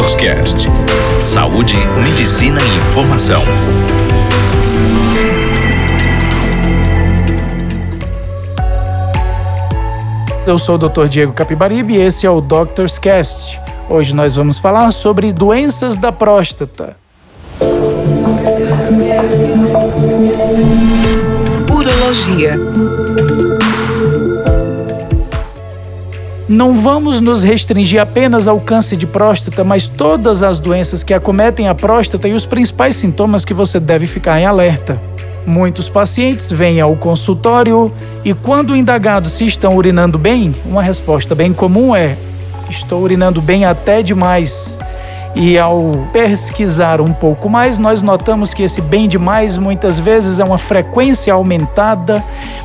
Doctors Cast. Saúde, medicina e informação. Eu sou o Dr. Diego Capibaribe e esse é o Doctors Cast. Hoje nós vamos falar sobre doenças da próstata. Urologia. Não vamos nos restringir apenas ao câncer de próstata, mas todas as doenças que acometem a próstata e os principais sintomas que você deve ficar em alerta. Muitos pacientes vêm ao consultório e, quando indagados se estão urinando bem, uma resposta bem comum é: estou urinando bem até demais. E ao pesquisar um pouco mais, nós notamos que esse bem demais muitas vezes é uma frequência aumentada,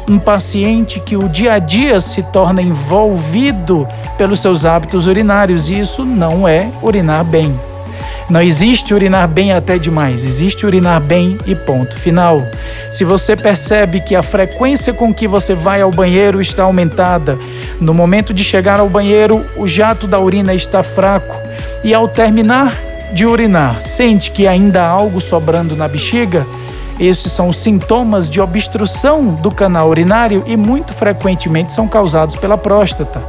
um paciente que o dia a dia se torna envolvido pelos seus hábitos urinários, e isso não é urinar bem. Não existe urinar bem até demais, existe urinar bem e ponto final. Se você percebe que a frequência com que você vai ao banheiro está aumentada, no momento de chegar ao banheiro, o jato da urina está fraco e ao terminar de urinar, sente que ainda há algo sobrando na bexiga, esses são os sintomas de obstrução do canal urinário e muito frequentemente são causados pela próstata.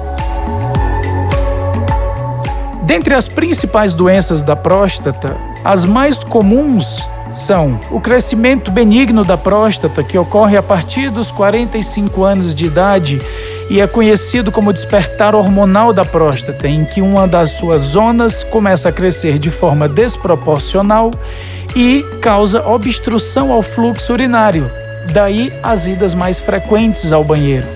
Dentre as principais doenças da próstata, as mais comuns são o crescimento benigno da próstata, que ocorre a partir dos 45 anos de idade e é conhecido como despertar hormonal da próstata, em que uma das suas zonas começa a crescer de forma desproporcional e causa obstrução ao fluxo urinário, daí as idas mais frequentes ao banheiro.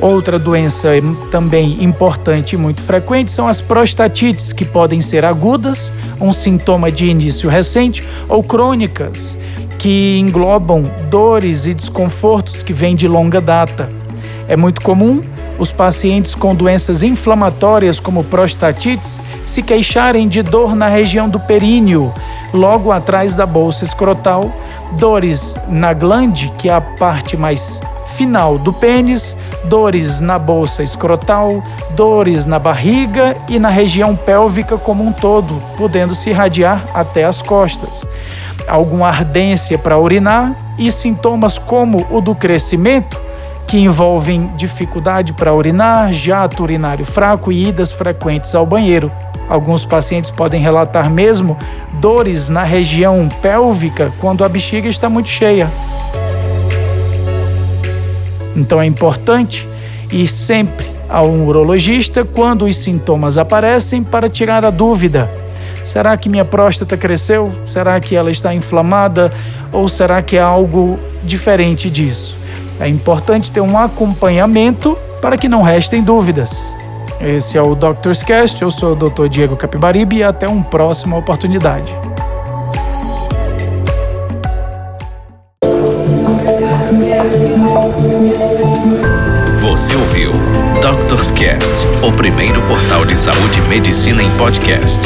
Outra doença também importante e muito frequente são as prostatites, que podem ser agudas, um sintoma de início recente, ou crônicas, que englobam dores e desconfortos que vêm de longa data. É muito comum os pacientes com doenças inflamatórias, como prostatites, se queixarem de dor na região do períneo, logo atrás da bolsa escrotal, dores na glande, que é a parte mais final do pênis, dores na bolsa escrotal, dores na barriga e na região pélvica como um todo, podendo se irradiar até as costas. Alguma ardência para urinar e sintomas como o do crescimento, que envolvem dificuldade para urinar, jato urinário fraco e idas frequentes ao banheiro. Alguns pacientes podem relatar mesmo dores na região pélvica quando a bexiga está muito cheia. Então é importante ir sempre a um urologista quando os sintomas aparecem para tirar a dúvida. Será que minha próstata cresceu? Será que ela está inflamada? Ou será que é algo diferente disso? É importante ter um acompanhamento para que não restem dúvidas. Esse é o Doctor's Cast, eu sou o Dr. Diego Capibaribe e até uma próxima oportunidade. Você ouviu Doctors Cast, o primeiro portal de saúde e medicina em podcast.